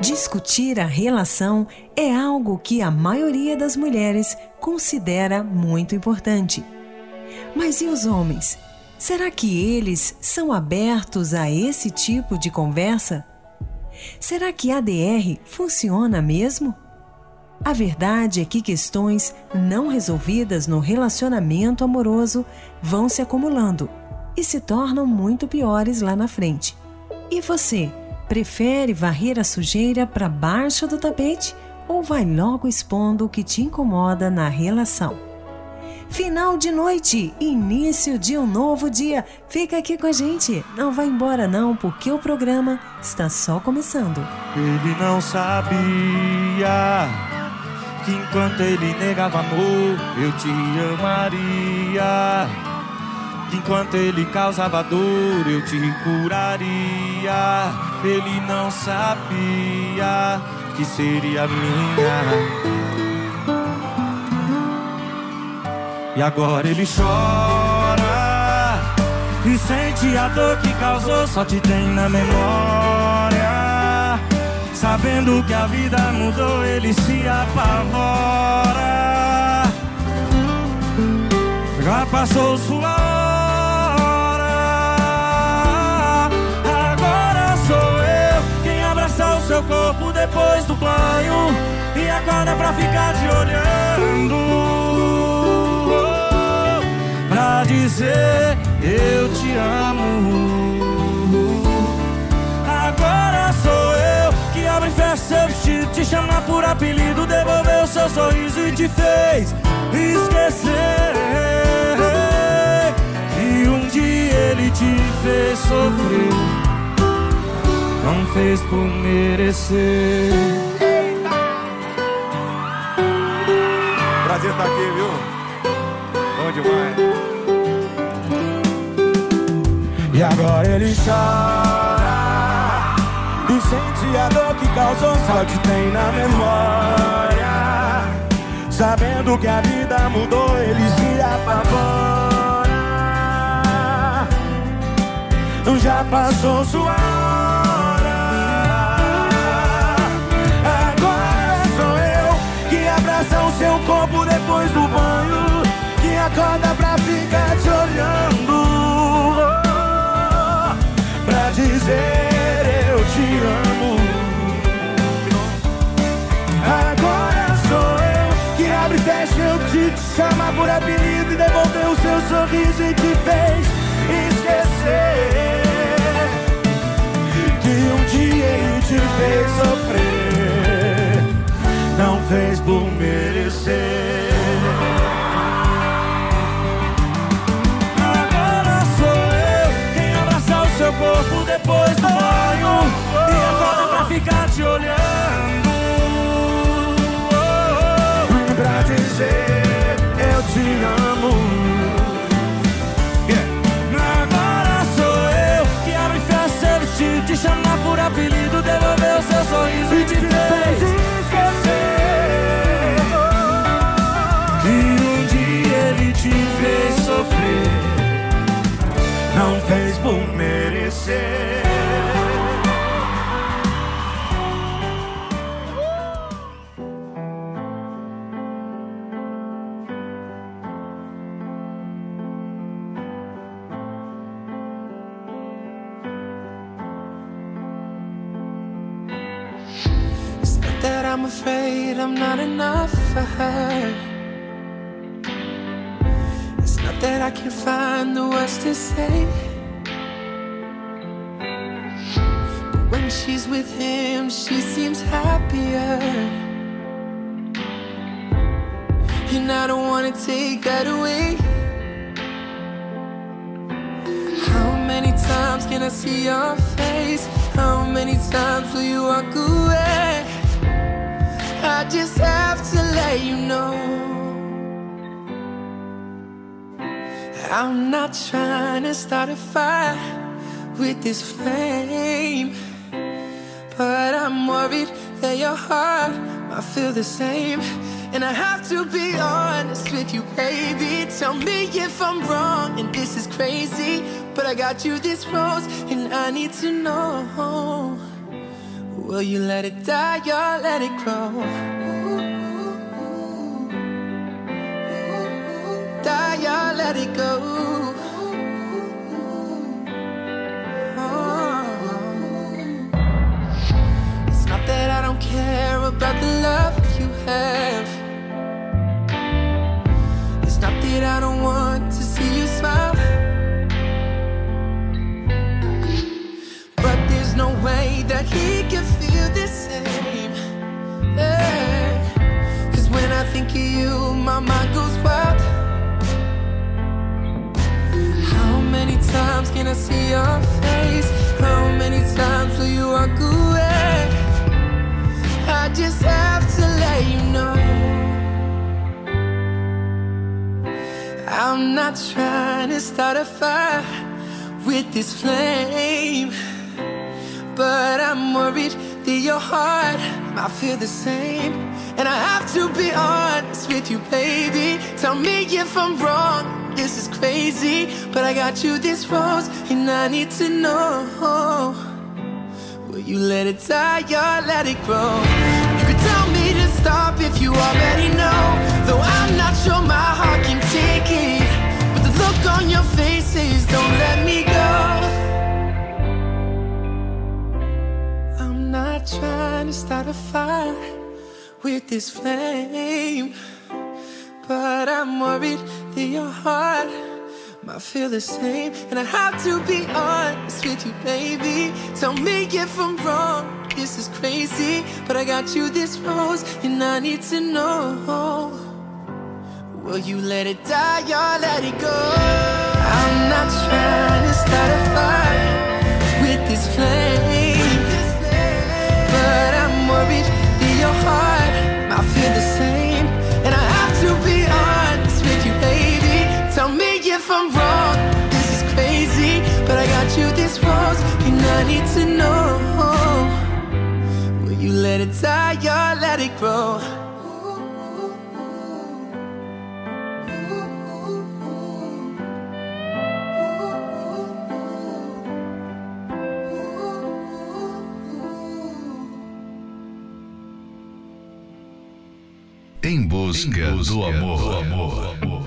Discutir a relação é algo que a maioria das mulheres considera muito importante. Mas e os homens? Será que eles são abertos a esse tipo de conversa? Será que ADR funciona mesmo? A verdade é que questões não resolvidas no relacionamento amoroso vão se acumulando e se tornam muito piores lá na frente. E você? Prefere varrer a sujeira para baixo do tapete ou vai logo expondo o que te incomoda na relação? Final de noite, início de um novo dia. Fica aqui com a gente. Não vai embora não, porque o programa está só começando. Ele não sabia que enquanto ele negava amor, eu te amaria. Enquanto ele causava dor, eu te curaria ele não sabia que seria minha. E agora ele chora e sente a dor que causou, só te tem na memória. Sabendo que a vida mudou, ele se apavora. Já passou sua corpo depois do banho E acorda pra ficar te olhando. Pra dizer eu te amo. Agora sou eu que abre e fecha seu vestido Te chama por apelido, devolveu seu sorriso e te fez esquecer. Que um dia ele te fez sofrer não fez por merecer. Eita! Prazer estar tá aqui, viu? Bom demais. E agora ele chora e sente a dor que causou, só te tem na memória. Sabendo que a vida mudou, ele se apavora. Já passou sua seu corpo depois do banho Que acorda pra ficar te olhando. Pra dizer eu te amo. Agora sou eu que abre e fecha Eu te, te chama por apelido E devolveu o seu sorriso e te fez esquecer Que um dia ele te fez sofrer fez por merecer. Agora sou eu quem abraça o seu corpo depois do banho e acorda pra ficar te olhando. Pra dizer eu te amo. Agora sou eu que abre e fecha seu vestido, te chamar por apelido, devolveu seu sorriso e te por merecer. that I'm afraid I'm not enough for her. It's not that I can't find the words to say. With him, she seems happier. And I don't wanna take that away. How many times can I see your face? How many times will you walk away? I just have to let you know. I'm not trying to start a fire with this flame, but I'm worried that your heart might feel the same. And I have to be honest with you, baby. Tell me if I'm wrong and this is crazy. But I got you this rose, and I need to know Will you let it die or let it grow? Die or let it go? I see your face? How many times will you walk away? I just have to let you know. I'm not trying to start a fire with this flame, but I'm worried that your heart might feel the same. And I have to be honest with you, baby. Tell me if I'm wrong. This is crazy, but I got you this rose, and I need to know. Will you let it die or let it grow? You could tell me to stop if you already know. Though I'm not sure my heart can take it. But the look on your faces don't let me go. I'm not trying to start a fire with this flame. But I'm worried that your heart might feel the same. And I have to be honest with you, baby. Tell me if I'm wrong. This is crazy, but I got you this rose, and I need to know. Will you let it die or let it go? I'm not let die or let it grow? Em busca, em busca do amor. Do amor.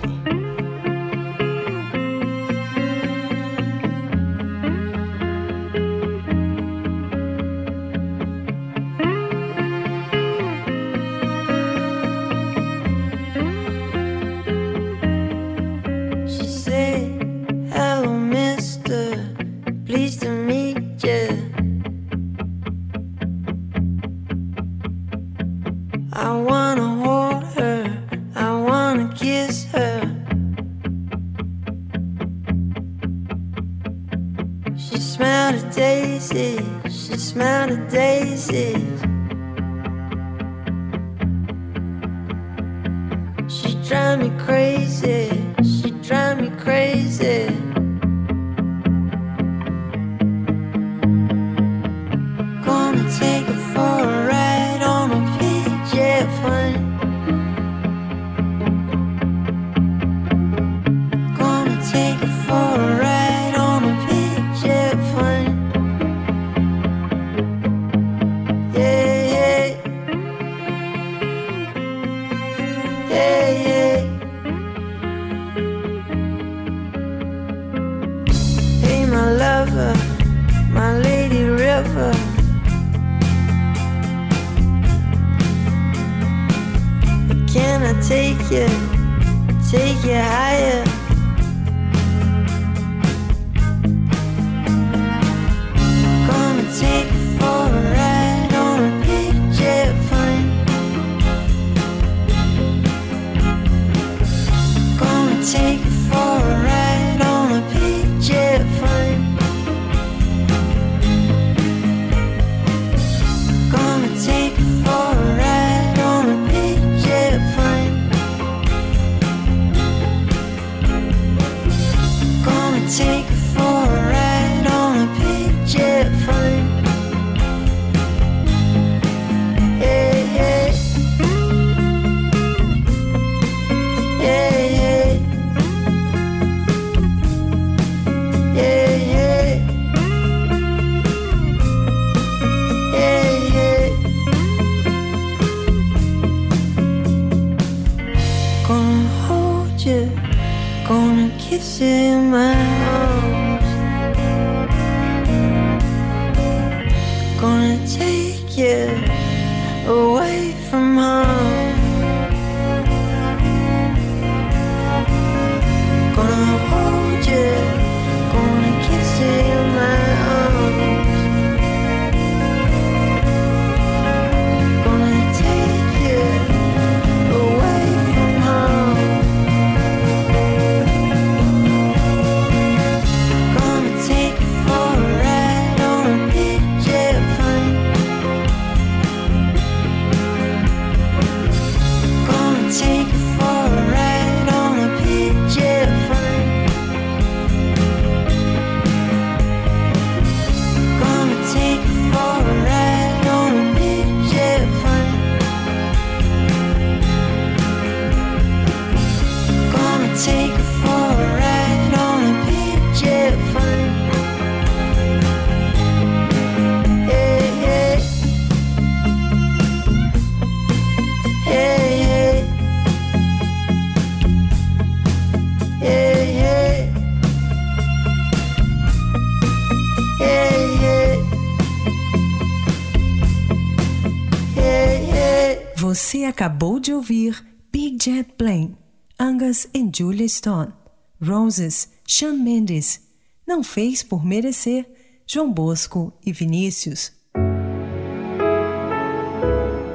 Acabou de ouvir Big Jet Plane, Angus e Julia Stone, Roses, Shawn Mendes, Não Fez Por Merecer, João Bosco e Vinícius.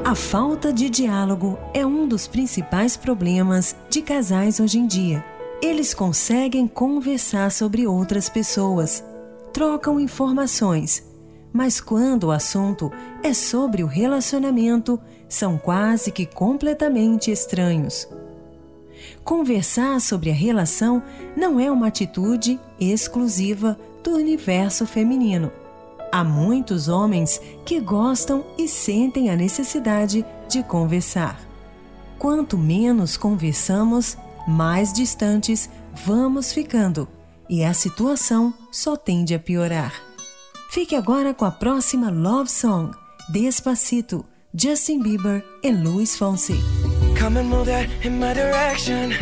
A falta de diálogo é um dos principais problemas de casais hoje em dia. Eles conseguem conversar sobre outras pessoas, trocam informações, mas quando o assunto é sobre o relacionamento, são quase que completamente estranhos. Conversar sobre a relação não é uma atitude exclusiva do universo feminino. Há muitos homens que gostam e sentem a necessidade de conversar. Quanto menos conversamos, mais distantes vamos ficando e a situação só tende a piorar. Fique agora com a próxima Love Song, Despacito, Justin Bieber e Luis Fonsi. Come and move that in my direction.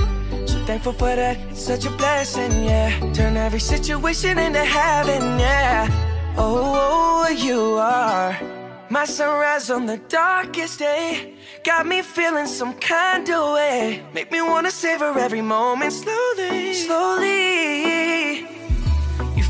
So thankful for that, it's such a blessing, yeah. Turn every situation into heaven, yeah. Oh, oh, you are my sunrise on the darkest day. Got me feeling some kind of way. Make me wanna savor every moment slowly, slowly.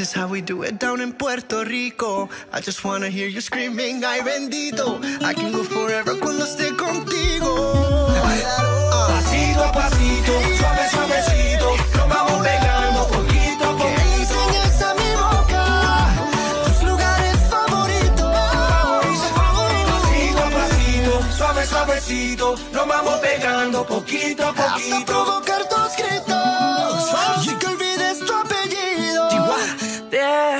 This is how we do it down in Puerto Rico. I just wanna hear you screaming, ay bendito. I can go forever cuando esté contigo. Pasito a pasito, suave, suavecito, nos vamos pegando poquito a poquito. enseñes a mi boca tus lugares favoritos. Pasito a pasito, suave, suavecito, nos vamos pegando poquito a Hasta poquito. provocar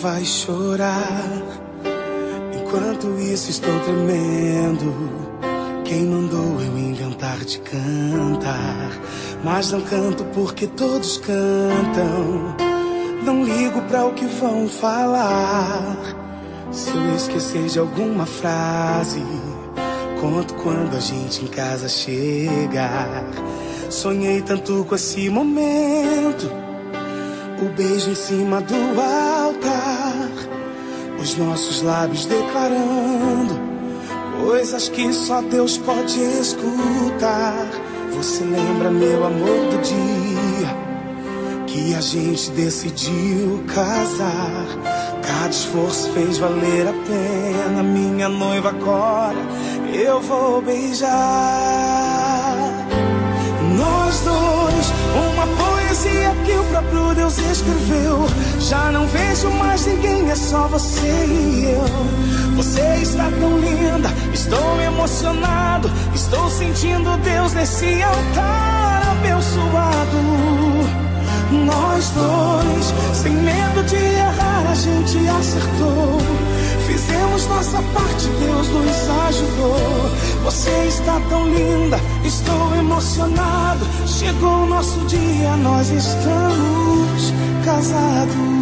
Vai chorar. Enquanto isso, estou tremendo. Quem mandou eu inventar de cantar? Mas não canto porque todos cantam. Não ligo pra o que vão falar. Se eu esquecer de alguma frase, conto quando a gente em casa chegar. Sonhei tanto com esse momento. O beijo em cima do altar. Os nossos lábios declarando coisas que só Deus pode escutar. Você lembra, meu amor, do dia que a gente decidiu casar? Cada esforço fez valer a pena. Minha noiva agora eu vou beijar. Poesia que o próprio Deus escreveu. Já não vejo mais ninguém, é só você e eu. Você está tão linda, estou emocionado. Estou sentindo Deus nesse altar abençoado. Nós dois, sem medo de errar, a gente acertou. Fizemos nossa parte, Deus nos ajudou. Você está tão linda, estou emocionado. Chegou o nosso dia, nós estamos casados.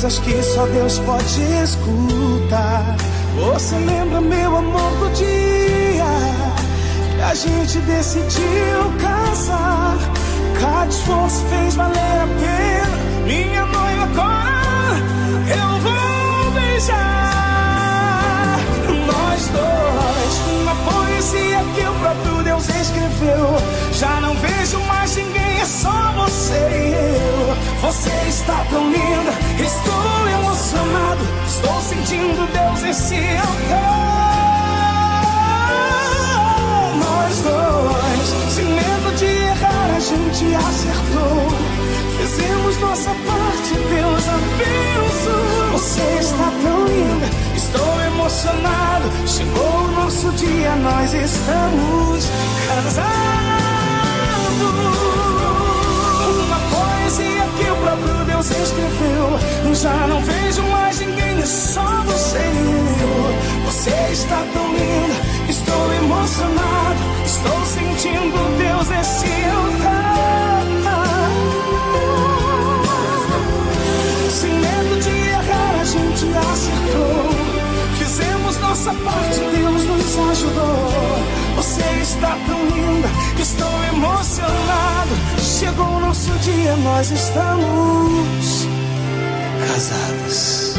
Coisas que só Deus pode escutar. Você lembra, meu amor, do dia que a gente decidiu casar? Cada esforço fez valer a pena. Minha noiva agora eu vou beijar. Nós dois, uma poesia que o próprio Deus escreveu. Já não vejo mais ninguém, é só você e eu. Você está tão linda, estou emocionado. Estou sentindo Deus nesse altar. Nós dois, sem medo de errar, a gente acertou. Fizemos nossa parte, Deus abençoou. Você está tão linda, estou emocionado. Chegou o nosso dia, nós estamos casados. Uma poesia que o próprio Deus escreveu. Já não vejo mais ninguém, é só você e eu. Você está tão linda, estou emocionado. Estou sentindo Deus nesse altar. Nós estamos Casados.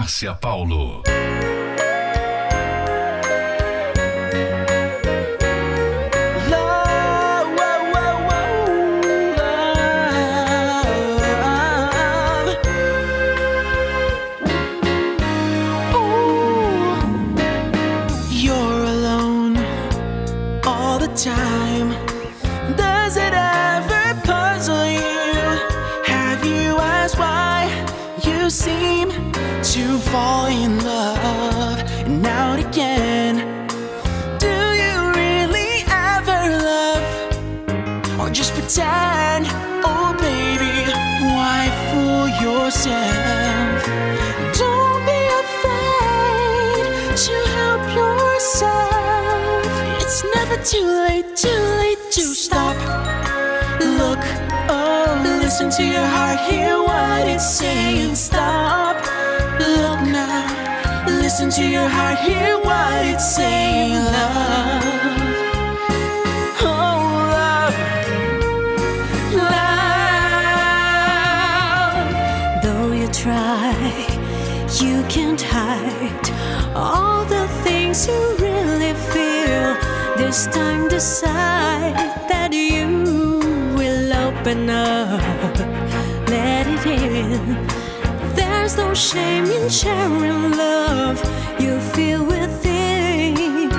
Márcia Paulo. Things you really feel. This time decide that you will open up, let it in. There's no shame in sharing love you feel within.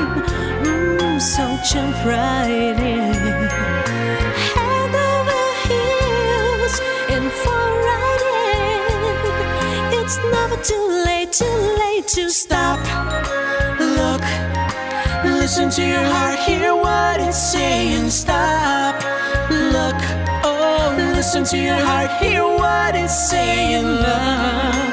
Mm, so jump right in. Head over heels and fall right in. It's never too late, too late to stop. Listen to your heart, hear what it's saying. Stop, look, oh, listen to your heart, hear what it's saying. Love,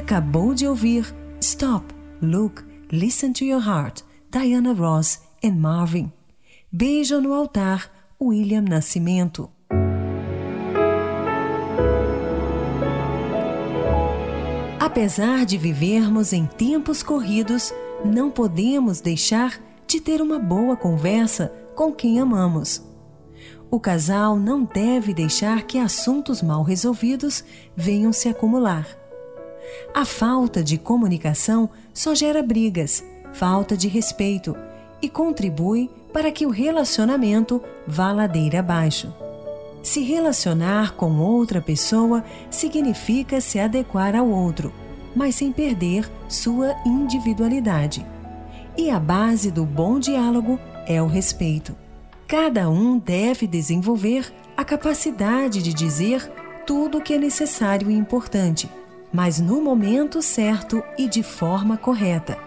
acabou de ouvir Stop, Look, Listen to Your Heart, Diana Ross e Marvin. Beijo no altar, William Nascimento. Apesar de vivermos em tempos corridos, não podemos deixar de ter uma boa conversa com quem amamos. O casal não deve deixar que assuntos mal resolvidos venham se acumular. A falta de comunicação só gera brigas, falta de respeito e contribui para que o relacionamento vá ladeira abaixo. Se relacionar com outra pessoa significa se adequar ao outro, mas sem perder sua individualidade. E a base do bom diálogo é o respeito. Cada um deve desenvolver a capacidade de dizer tudo o que é necessário e importante, mas no momento certo e de forma correta.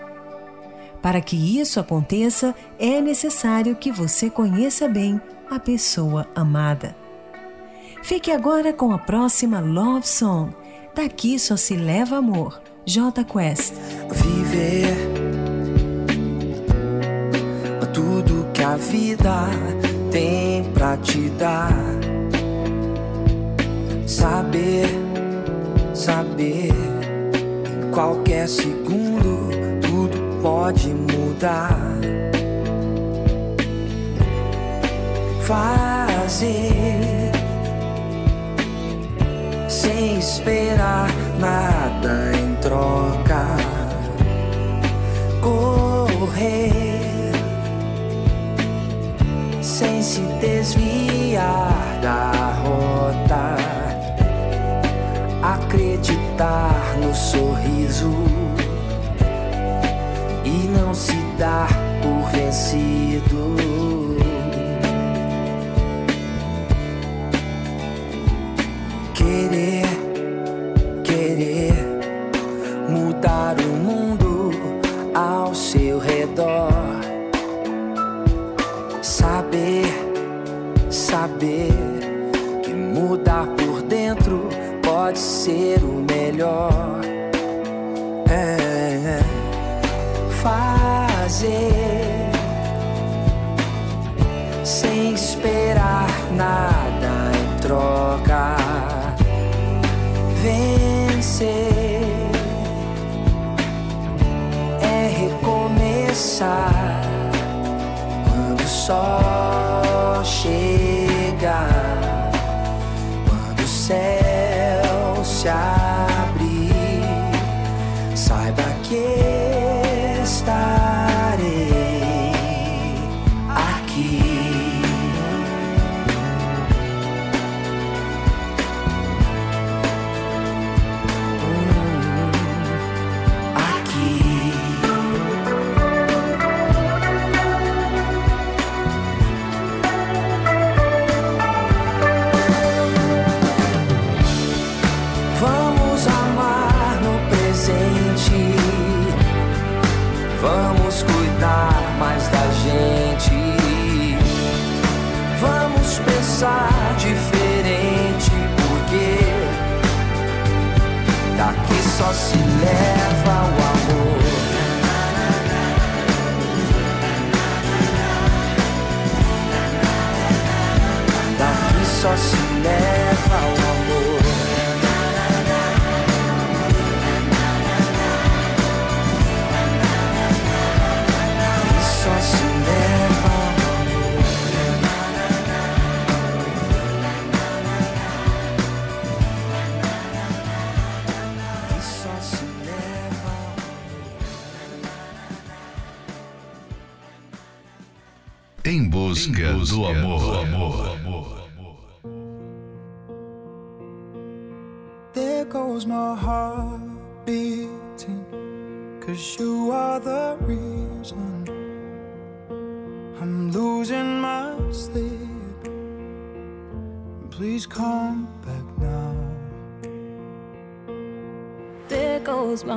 Para que isso aconteça, é necessário que você conheça bem a pessoa amada. Fique agora com a próxima Love Song. Daqui só se leva amor. J Quest. viver tudo que a vida tem pra te dar. Saber, saber. Em qualquer segundo, tudo pode mudar. Fazer sem esperar nada em troca. Correr sem se desviar. sorriso e não se dar por vencido. Querer, querer mudar o mundo ao seu redor. Saber, saber que mudar por dentro pode ser o melhor. saw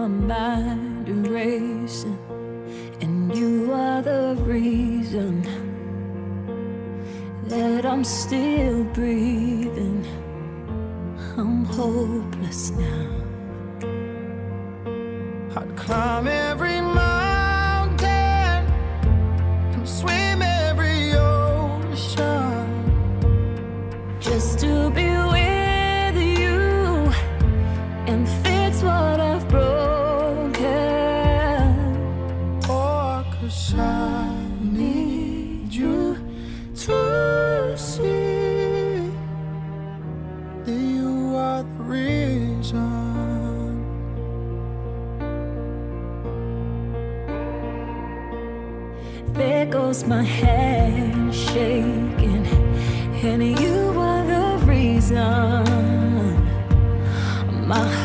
my mind racing, and you are the reason that I'm still breathing. I'm hopeless now.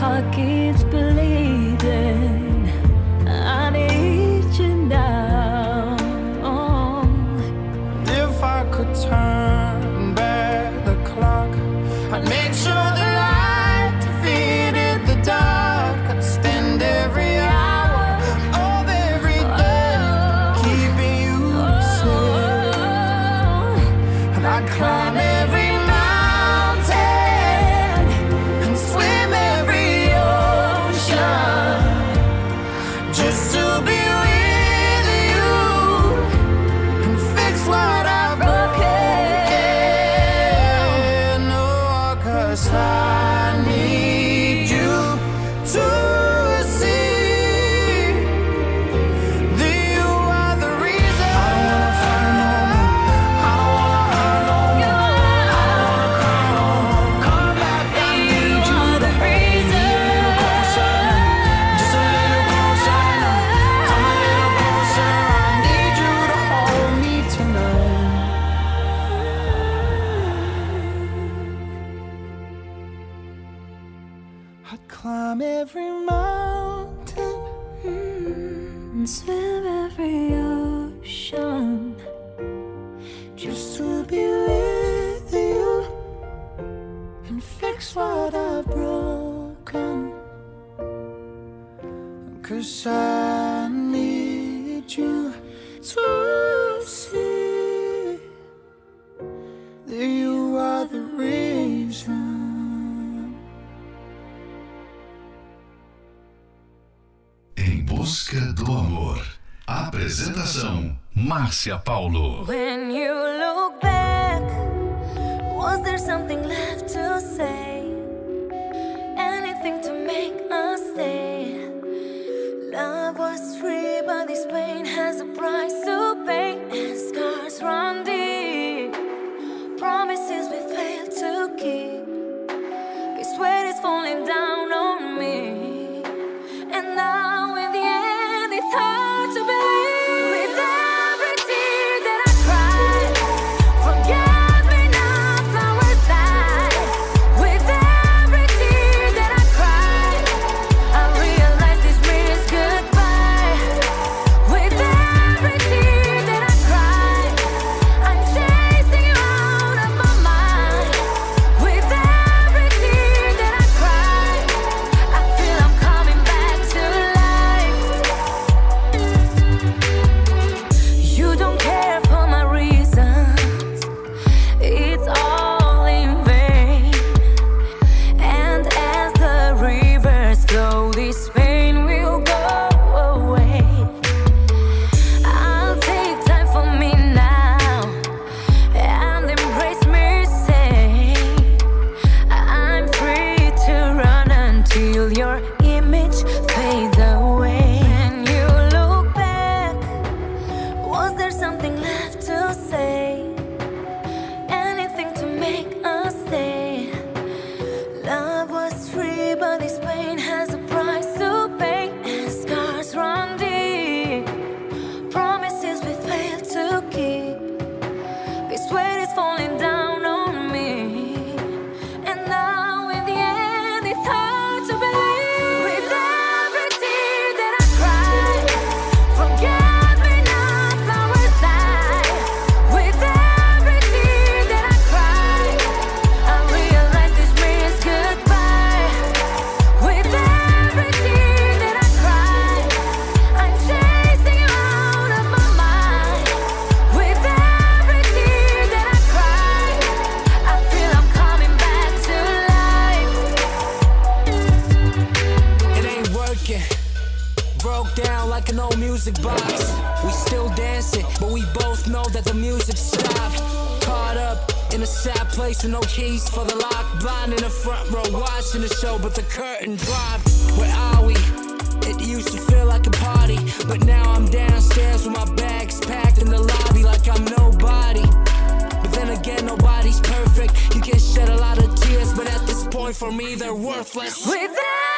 hockey busca do amor. Apresentação: Márcia Paulo. When you look back, was there something left to say? Anything to make us stay? Love was free, but this pain has a price. So With no keys for the lock. Blind in the front row, watching the show, but the curtain dropped. Where are we? It used to feel like a party, but now I'm downstairs with my bags packed in the lobby like I'm nobody. But then again, nobody's perfect. You can shed a lot of tears, but at this point, for me, they're worthless. Without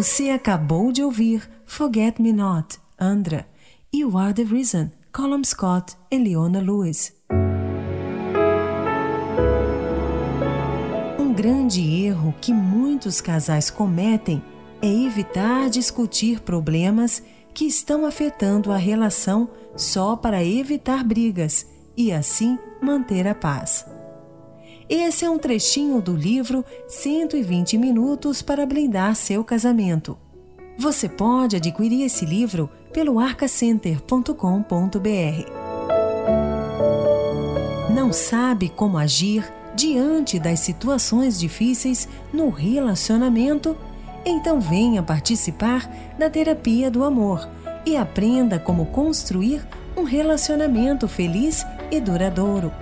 Você acabou de ouvir Forget Me Not, Andra, e You Are the Reason, Colum Scott e Leona Lewis. Um grande erro que muitos casais cometem é evitar discutir problemas que estão afetando a relação só para evitar brigas e assim manter a paz. Esse é um trechinho do livro 120 Minutos para Blindar Seu Casamento. Você pode adquirir esse livro pelo arcacenter.com.br. Não sabe como agir diante das situações difíceis no relacionamento? Então venha participar da terapia do amor e aprenda como construir um relacionamento feliz e duradouro.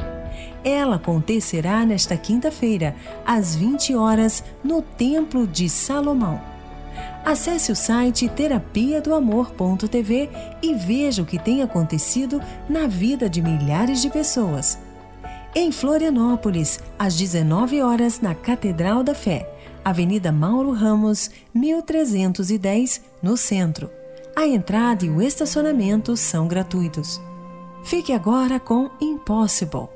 Ela acontecerá nesta quinta-feira, às 20 horas, no Templo de Salomão. Acesse o site terapia do amor.tv e veja o que tem acontecido na vida de milhares de pessoas. Em Florianópolis, às 19 horas, na Catedral da Fé, Avenida Mauro Ramos, 1310, no centro. A entrada e o estacionamento são gratuitos. Fique agora com Impossible,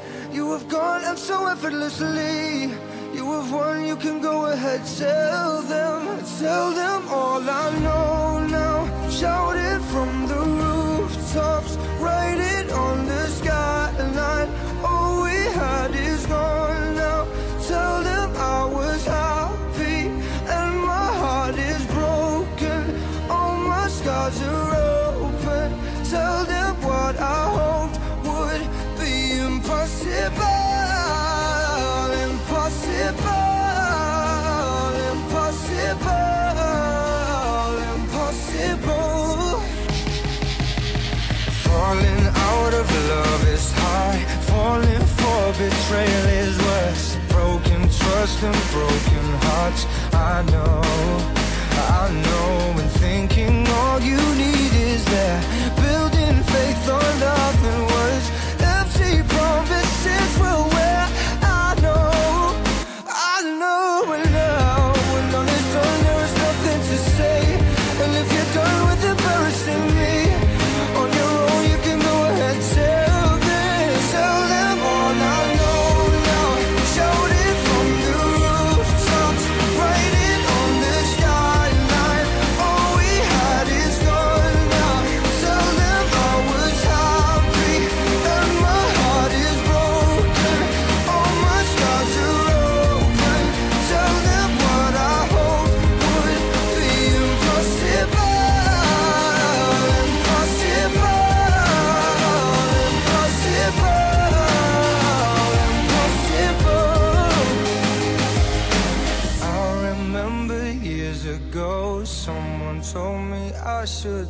You have gone and so effortlessly. You have won, you can go ahead, tell them, tell them all I know now. Shout it from the rooftops, write it on the skyline. All we had falling for betrayal is worse. Broken trust and broken hearts. I know, I know, and thinking all you need is there. Building faith on nothing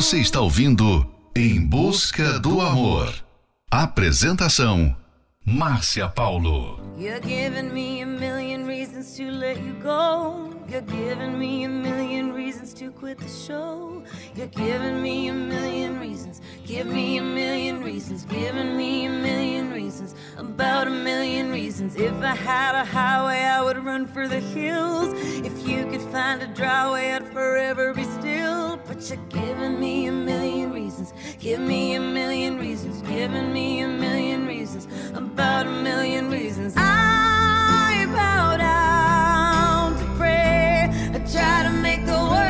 Você está ouvindo Em Busca do Amor. Apresentação: Márcia Paulo. You're giving me a million reasons to let you go. You're giving me a million reasons to quit the show. You're giving me a million reasons. Give me a million reasons. Giving me a million reasons. About a million reasons. If I had a highway, I would run for the hills. If you could find a dry way, forever be still. But you're giving me a million reasons. Give me a million reasons. Giving me a million reasons. About a million reasons. I bow down to pray. I try to make the worst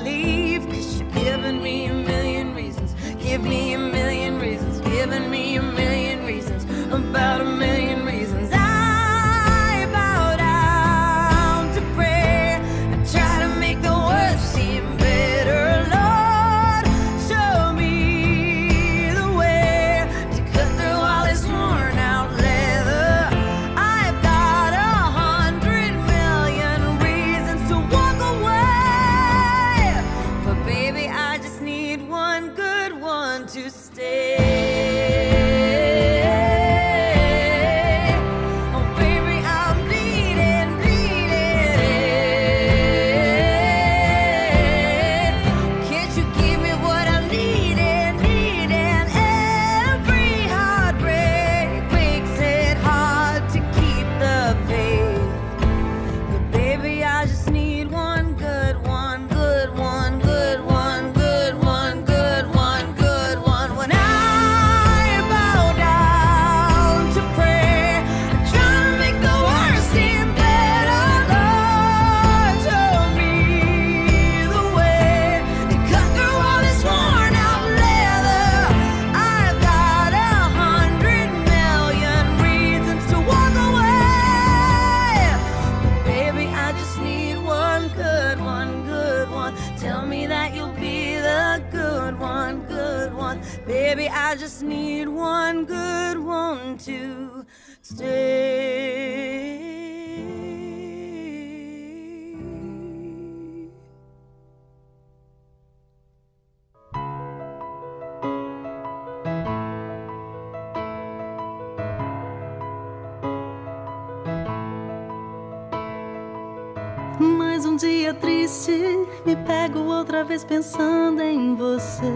vez pensando em você,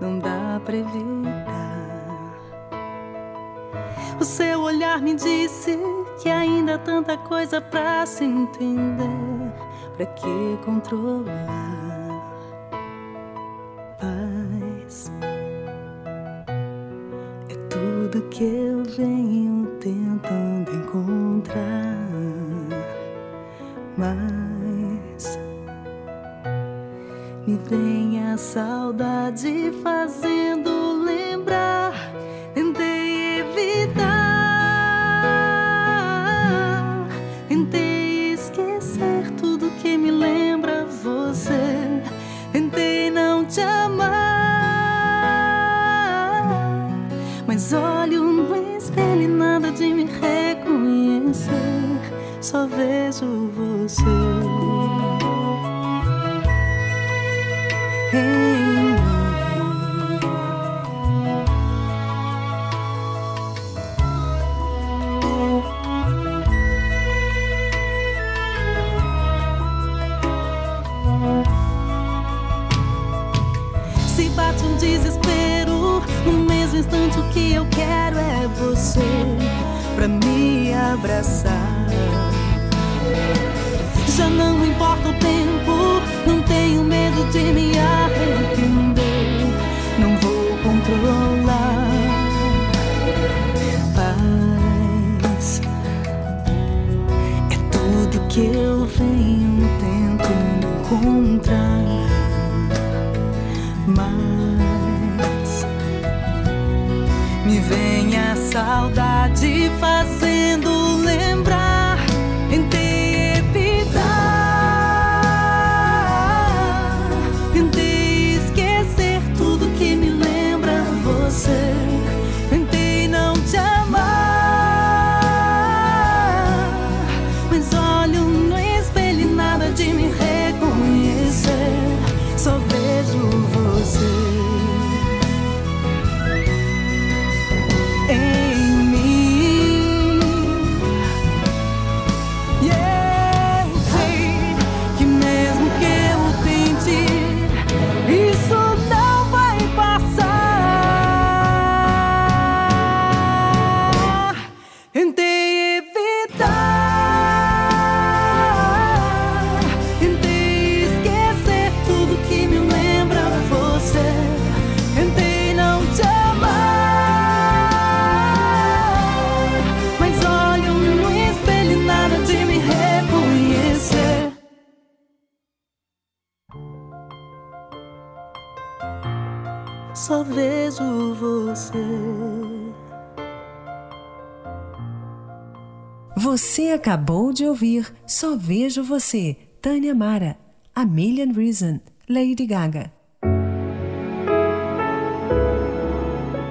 não dá pra evitar. O seu olhar me disse que ainda há tanta coisa pra se entender, pra que controlar? Paz é tudo que eu venho tentando encontrar, mas me vem a saudade fazendo lembrar. Tentei evitar, tentei esquecer tudo que me lembra você. Tentei não te amar, mas olho no espelho e nada de me reconhecer. Só vejo você. Só vejo você. Você acabou de ouvir Só Vejo Você, Tânia Mara, A Million Reason, Lady Gaga.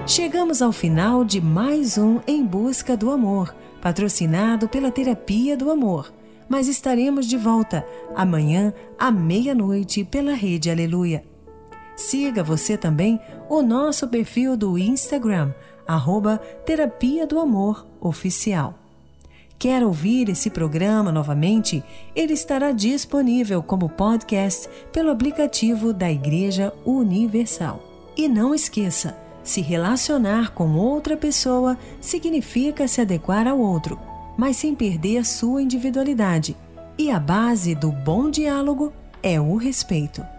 Chegamos ao final de mais um Em Busca do Amor, patrocinado pela Terapia do Amor. Mas estaremos de volta amanhã à meia-noite pela Rede Aleluia. Siga você também o nosso perfil do Instagram, arroba Terapia do Amor Oficial. Quer ouvir esse programa novamente? Ele estará disponível como podcast pelo aplicativo da Igreja Universal. E não esqueça, se relacionar com outra pessoa significa se adequar ao outro, mas sem perder sua individualidade. E a base do bom diálogo é o respeito.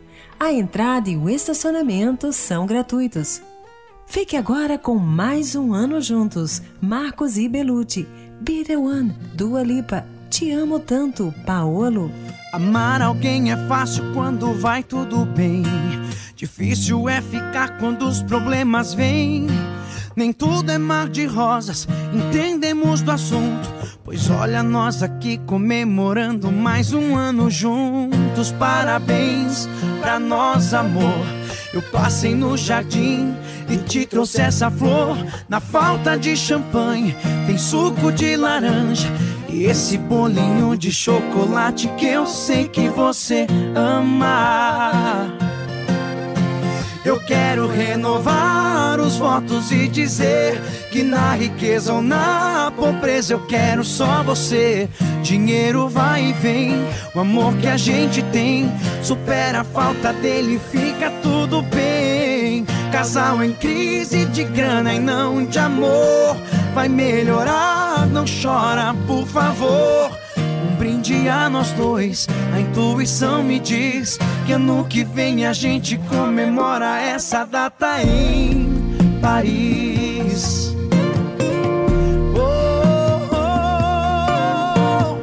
A entrada e o estacionamento são gratuitos. Fique agora com mais um ano juntos, Marcos e Belucci. Be one, Dua Lipa. Te amo tanto, Paolo. Amar alguém é fácil quando vai tudo bem. Difícil é ficar quando os problemas vêm. Nem tudo é mar de rosas, entendemos do assunto. Pois olha nós aqui comemorando mais um ano juntos. Parabéns pra nós, amor. Eu passei no jardim e te trouxe essa flor. Na falta de champanhe, tem suco de laranja. E esse bolinho de chocolate que eu sei que você ama. Eu quero renovar os votos e dizer que na riqueza ou na pobreza eu quero só você. Dinheiro vai e vem, o amor que a gente tem supera a falta dele, fica tudo bem. Casal em crise de grana e não de amor, vai melhorar, não chora, por favor brinde a nós dois. A intuição me diz que ano que vem a gente comemora essa data em Paris. Oh, oh, oh.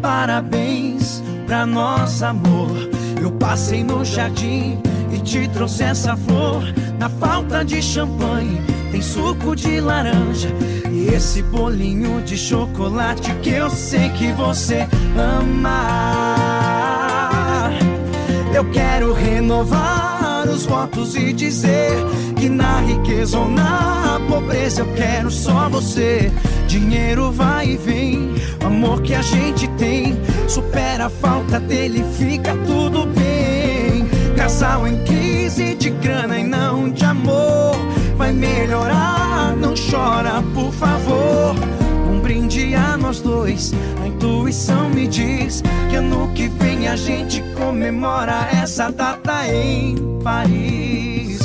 Parabéns pra nosso amor. Eu passei no jardim e te trouxe essa flor. Na falta de champanhe, tem suco de laranja. E esse bolinho de chocolate que eu sei que você ama. Eu quero renovar os votos e dizer que na riqueza ou na pobreza eu quero só você. Dinheiro vai e vem, o amor que a gente tem supera a falta dele, fica tudo. Em crise de grana e não de amor. Vai melhorar, não chora, por favor. Um brinde a nós dois. A intuição me diz que ano que vem a gente comemora essa data em Paris.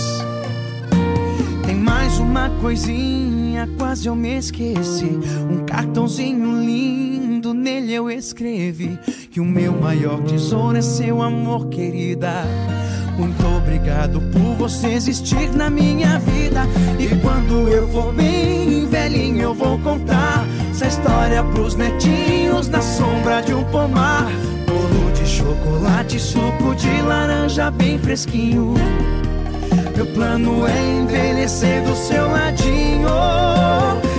Tem mais uma coisinha, quase eu me esqueci. Um cartãozinho lindo, nele eu escrevi que o meu maior tesouro é seu amor, querida. Muito obrigado por você existir na minha vida. E quando eu for bem velhinho, eu vou contar essa história pros netinhos na sombra de um pomar. Bolo de chocolate, suco de laranja bem fresquinho. Meu plano é envelhecer do seu ladinho.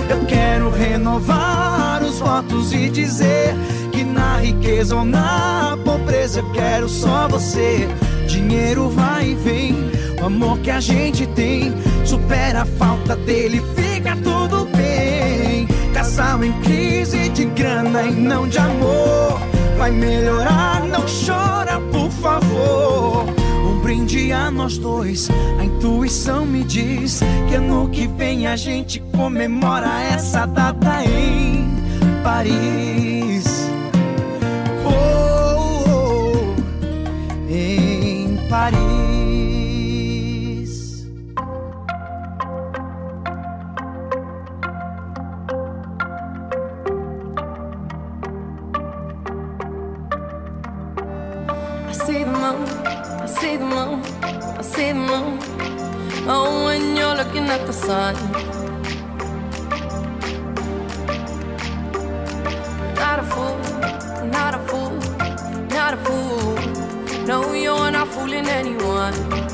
Eu quero renovar os votos e dizer que na riqueza ou na pobreza eu quero só você. Dinheiro vai e vem, o amor que a gente tem supera a falta dele, fica tudo bem. Casal em crise de grana e não de amor, vai melhorar, não chora, por favor. Um brinde a nós dois, a intuição me diz que ano que vem a gente comemora essa data em Paris. Paris. I see the moon, I see the moon, I see the moon. Oh, when you're looking at the sun. Not a fool, not a fool, not a fool. No, you're fooling anyone.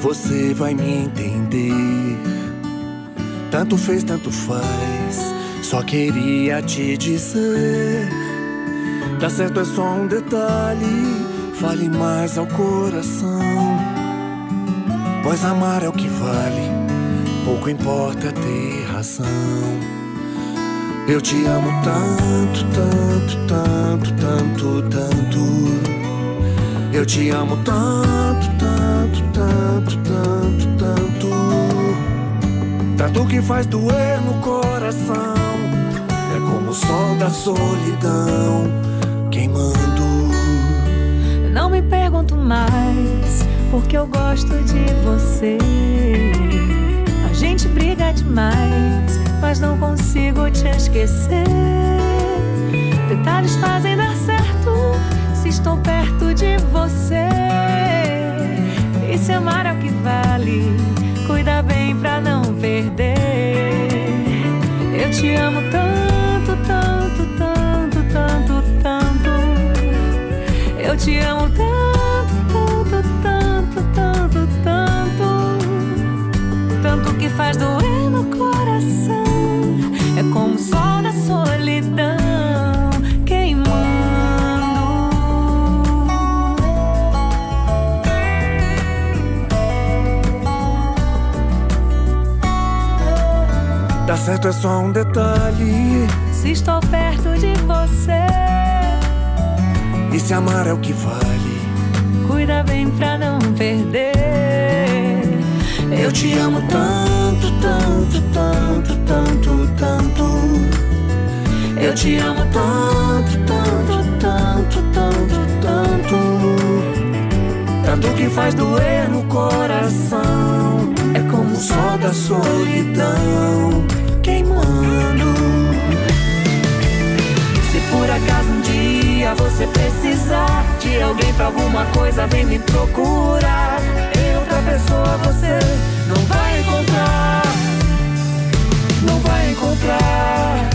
você vai me entender. Tanto fez, tanto faz. Só queria te dizer: Tá certo, é só um detalhe. Fale mais ao coração. Pois amar é o que vale. Pouco importa ter razão. Eu te amo tanto, tanto, tanto, tanto, tanto. Eu te amo tanto tanto, tanto, tanto. Tanto que faz doer no coração. É como o sol da solidão queimando. Não me pergunto mais, porque eu gosto de você. A gente briga demais, mas não consigo te esquecer. Detalhes fazem dar certo se estou perto de você. E se amar é o que vale, cuida bem pra não perder. Eu te amo tanto, tanto, tanto, tanto, tanto. Eu te amo tanto, tanto, tanto, tanto, tanto. Tanto que faz do Dar certo é só um detalhe. Se estou perto de você, E se amar é o que vale. cuida bem pra não perder. Eu te amo tanto, tanto, tanto, tanto, tanto. Eu te amo tanto, tanto, tanto, tanto, tanto. Tanto que faz doer no coração. É como o sol da solidão queimando. Se por acaso um dia você precisar de alguém pra alguma coisa, vem me procurar. Outra pessoa você não vai encontrar. Não vai encontrar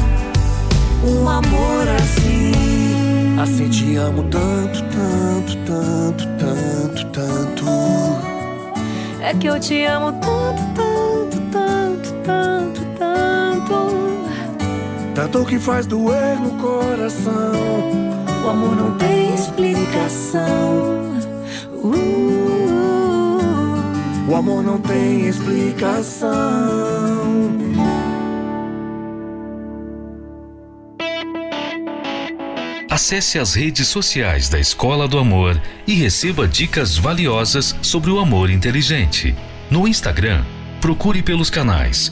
um amor assim. Assim te amo tanto, tanto, tanto, tanto, tanto. É que eu te amo tanto, tanto. Tanto que faz doer no coração. O amor não tem explicação. Uh, O amor não tem explicação. Acesse as redes sociais da Escola do Amor e receba dicas valiosas sobre o amor inteligente. No Instagram, procure pelos canais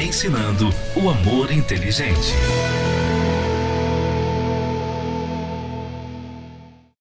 ensinando o amor inteligente.